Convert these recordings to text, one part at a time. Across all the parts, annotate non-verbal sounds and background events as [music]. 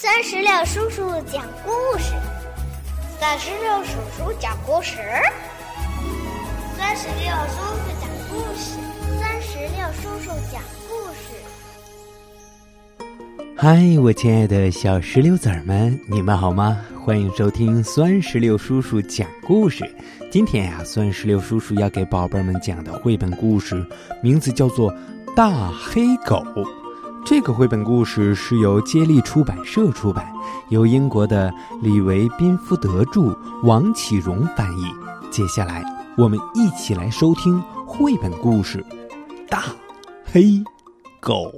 三十六叔叔讲故事，三十六叔叔讲故事，三十六叔叔讲故事，三十六叔叔讲故事。嗨，我亲爱的小石榴籽儿们，你们好吗？欢迎收听酸石榴叔叔讲故事。今天呀，酸石榴叔叔要给宝贝们讲的绘本故事，名字叫做《大黑狗》。这个绘本故事是由接力出版社出版，由英国的李维宾福德著，王启荣翻译。接下来，我们一起来收听绘本故事《大黑狗》。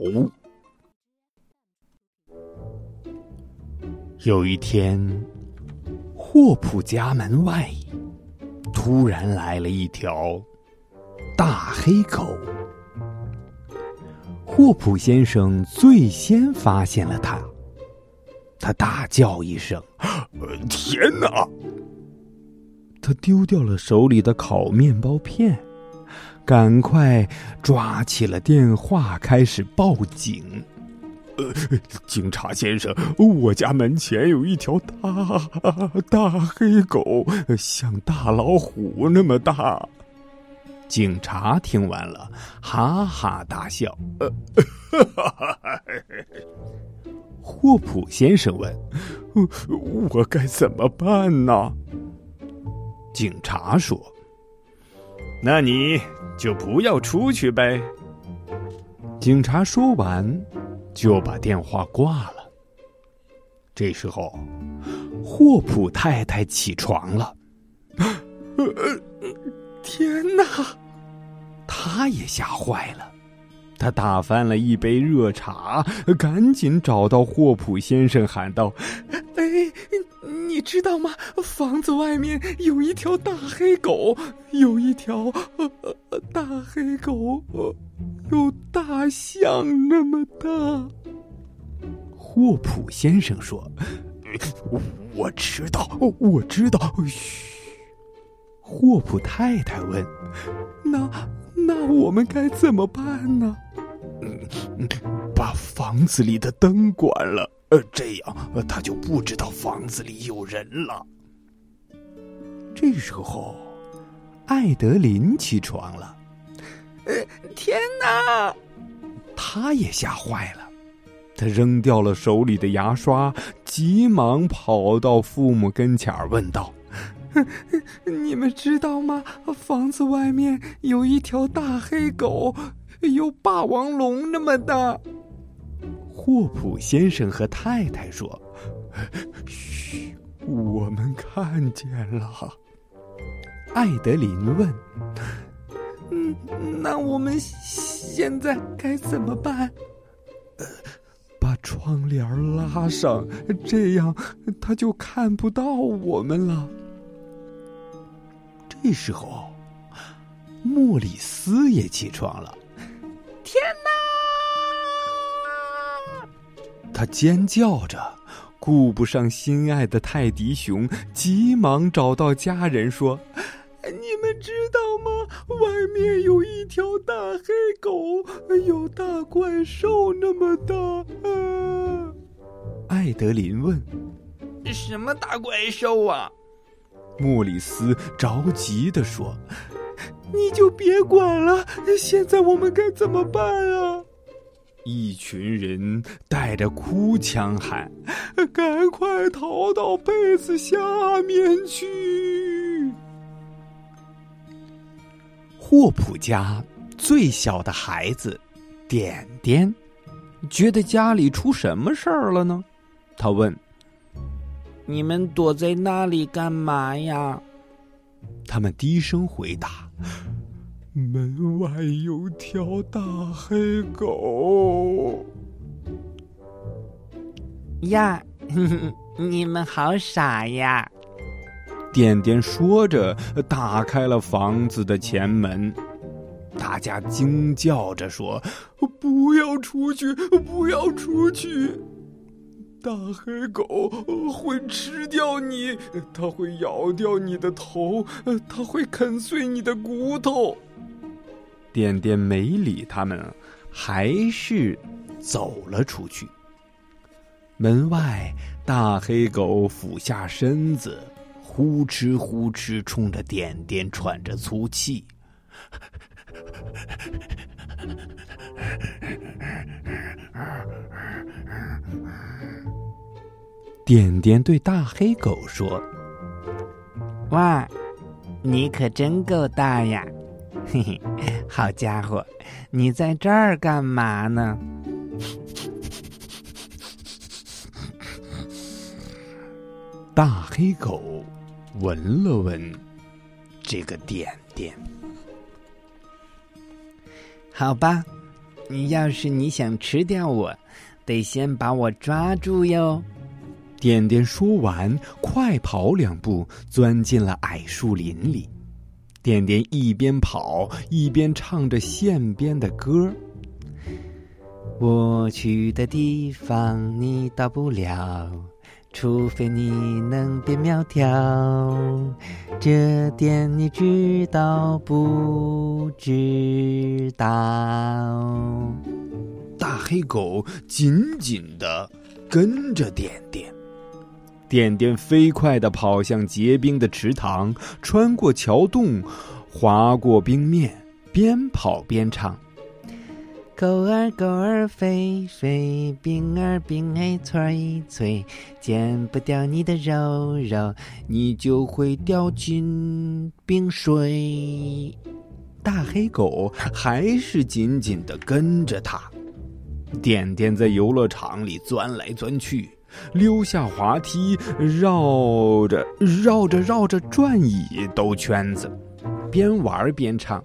有一天，霍普家门外突然来了一条大黑狗。霍普先生最先发现了他，他大叫一声：“天哪！”他丢掉了手里的烤面包片，赶快抓起了电话，开始报警。呃，警察先生，我家门前有一条大大黑狗，像大老虎那么大。警察听完了，哈哈大笑。[laughs] 霍普先生问：“我该怎么办呢？”警察说：“那你就不要出去呗。”警察说完，就把电话挂了。这时候，霍普太太起床了。天哪！他也吓坏了，他打翻了一杯热茶，赶紧找到霍普先生，喊道：“哎，你知道吗？房子外面有一条大黑狗，有一条大黑狗，有大象那么大。”霍普先生说：“我知道，我知道。”嘘。霍普太太问：“那那我们该怎么办呢？”“把房子里的灯关了，呃，这样他就不知道房子里有人了。”这时候，艾德琳起床了。“呃，天哪！”他也吓坏了，他扔掉了手里的牙刷，急忙跑到父母跟前儿问道。[laughs] 你们知道吗？房子外面有一条大黑狗，有霸王龙那么大。霍普先生和太太说：“嘘，我们看见了。”艾德琳问：“嗯，那我们现在该怎么办？”呃，把窗帘拉上，这样他就看不到我们了。这时候，莫里斯也起床了。天哪！他尖叫着，顾不上心爱的泰迪熊，急忙找到家人说：“你们知道吗？外面有一条大黑狗，有大怪兽那么大。”啊！艾德林问：“什么大怪兽啊？”莫里斯着急的说：“你就别管了，现在我们该怎么办啊？”一群人带着哭腔喊：“赶快逃到被子下面去！”霍普家最小的孩子点点觉得家里出什么事儿了呢？他问。你们躲在那里干嘛呀？他们低声回答：“门外有条大黑狗。”呀，[laughs] 你们好傻呀！点点说着，打开了房子的前门。大家惊叫着说：“不要出去！不要出去！”大黑狗会吃掉你，它会咬掉你的头，它会啃碎你的骨头。点点没理他们，还是走了出去。门外，大黑狗俯下身子，呼哧呼哧冲着点点喘着粗气。点点对大黑狗说：“哇，你可真够大呀！嘿嘿，好家伙，你在这儿干嘛呢？” [laughs] 大黑狗闻了闻这个点点，好吧，你要是你想吃掉我，得先把我抓住哟。点点说完，快跑两步，钻进了矮树林里。点点一边跑一边唱着线编的歌：“我去的地方你到不了。”除非你能变苗条，这点你知道不知道？大黑狗紧紧的跟着点点，点点飞快地跑向结冰的池塘，穿过桥洞，滑过冰面，边跑边唱。狗儿狗儿飞飞，冰儿冰儿脆脆，剪不掉你的肉肉，你就会掉进冰水。大黑狗还是紧紧的跟着他。点点在游乐场里钻来钻去，溜下滑梯，绕着绕着绕着转椅兜圈子，边玩边唱。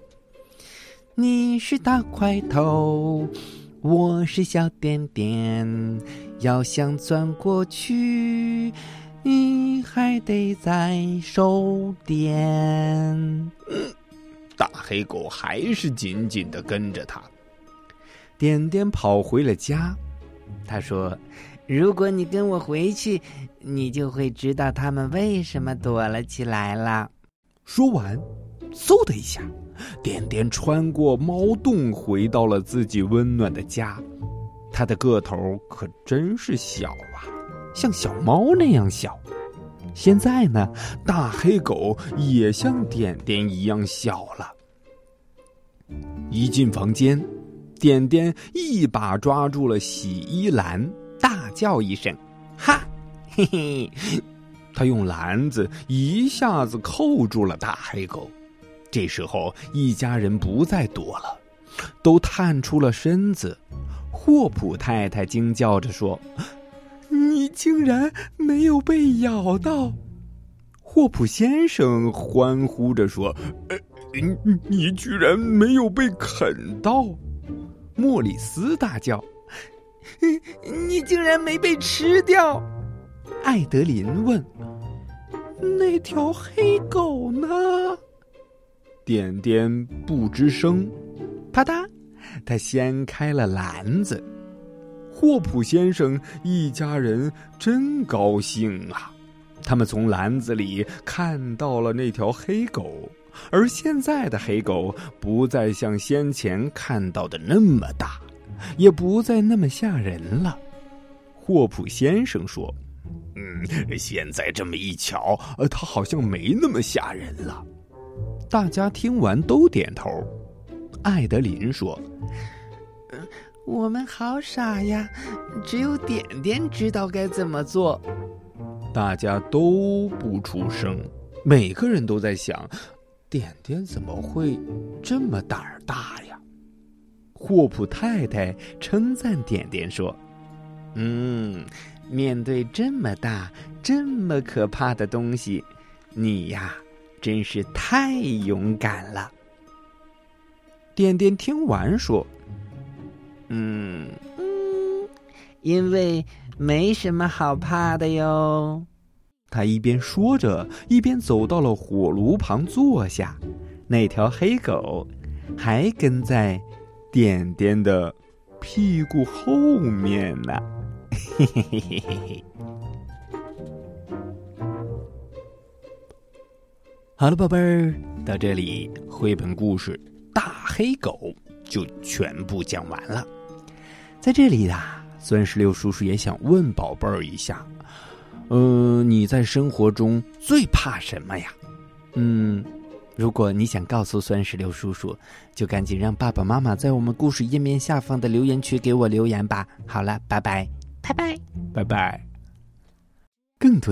你是大块头，我是小点点。要想钻过去，你还得再收点。[laughs] 大黑狗还是紧紧的跟着他。点点跑回了家，他说：“如果你跟我回去，你就会知道他们为什么躲了起来了。”说完，嗖的一下。点点穿过猫洞，回到了自己温暖的家。它的个头可真是小啊，像小猫那样小。现在呢，大黑狗也像点点一样小了。一进房间，点点一把抓住了洗衣篮，大叫一声：“哈，嘿嘿！”他用篮子一下子扣住了大黑狗。这时候，一家人不再躲了，都探出了身子。霍普太太惊叫着说：“你竟然没有被咬到！”霍普先生欢呼着说：“呃，你你居然没有被啃到！”莫里斯大叫：“ [laughs] 你竟然没被吃掉！”艾德林问：“那条黑狗呢？”点点不吱声，啪嗒，他掀开了篮子。霍普先生一家人真高兴啊！他们从篮子里看到了那条黑狗，而现在的黑狗不再像先前看到的那么大，也不再那么吓人了。霍普先生说：“嗯，现在这么一瞧，呃，它好像没那么吓人了。”大家听完都点头。艾德琳说：“我们好傻呀，只有点点知道该怎么做。”大家都不出声，每个人都在想：点点怎么会这么胆儿大呀？霍普太太称赞点点说：“嗯，面对这么大、这么可怕的东西，你呀。”真是太勇敢了。点点听完说：“嗯嗯，因为没什么好怕的哟。”他一边说着，一边走到了火炉旁坐下。那条黑狗还跟在点点的屁股后面呢。嘿嘿嘿嘿嘿嘿。好了，宝贝儿，到这里绘本故事《大黑狗》就全部讲完了。在这里呀，钻石六叔叔也想问宝贝儿一下，呃，你在生活中最怕什么呀？嗯，如果你想告诉酸石榴叔叔，就赶紧让爸爸妈妈在我们故事页面下方的留言区给我留言吧。好了，拜拜，拜拜，拜拜。更多